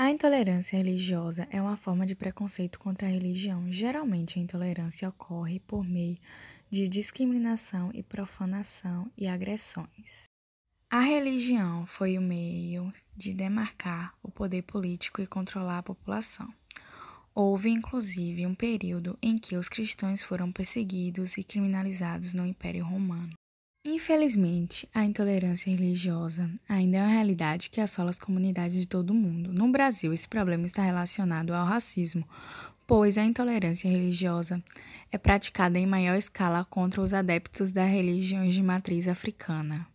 A intolerância religiosa é uma forma de preconceito contra a religião. Geralmente, a intolerância ocorre por meio de discriminação e profanação e agressões. A religião foi o meio de demarcar o poder político e controlar a população. Houve, inclusive, um período em que os cristãos foram perseguidos e criminalizados no Império Romano. Infelizmente, a intolerância religiosa ainda é uma realidade que assola as comunidades de todo o mundo. No Brasil, esse problema está relacionado ao racismo, pois a intolerância religiosa é praticada em maior escala contra os adeptos das religiões de matriz africana.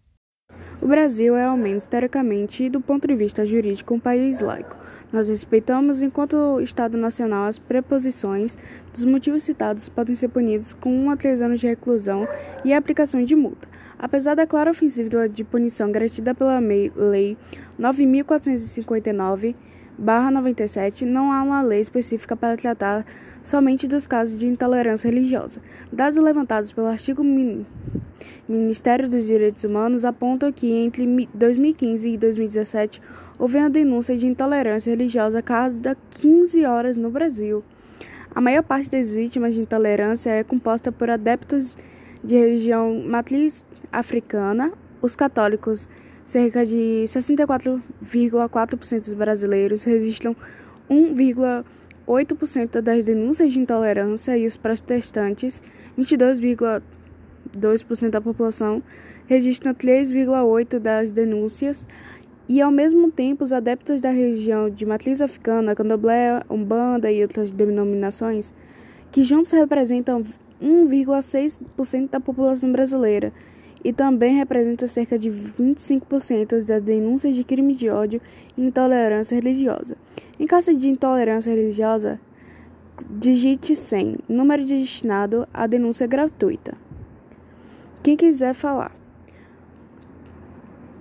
O Brasil é, ao menos teoricamente e do ponto de vista jurídico, um país laico. Nós respeitamos, enquanto Estado Nacional, as preposições dos motivos citados podem ser punidos com um a três anos de reclusão e aplicação de multa. Apesar da clara ofensiva de punição garantida pela Lei 9.459, 97, não há uma lei específica para tratar somente dos casos de intolerância religiosa. Dados levantados pelo artigo Ministério dos Direitos Humanos apontam que entre 2015 e 2017 houve uma denúncia de intolerância religiosa a cada 15 horas no Brasil. A maior parte das vítimas de intolerância é composta por adeptos de religião matriz africana, os católicos, cerca de 64,4% dos brasileiros registram 1,8% das denúncias de intolerância e os protestantes, 22,2% 2% da população registram 3,8% das denúncias. E, ao mesmo tempo, os adeptos da região de matriz africana, candomblé, umbanda e outras denominações, que juntos representam 1,6% da população brasileira e também representam cerca de 25% das denúncias de crime de ódio e intolerância religiosa. Em caso de intolerância religiosa, digite 100, número de destinado à denúncia gratuita. Quem quiser falar.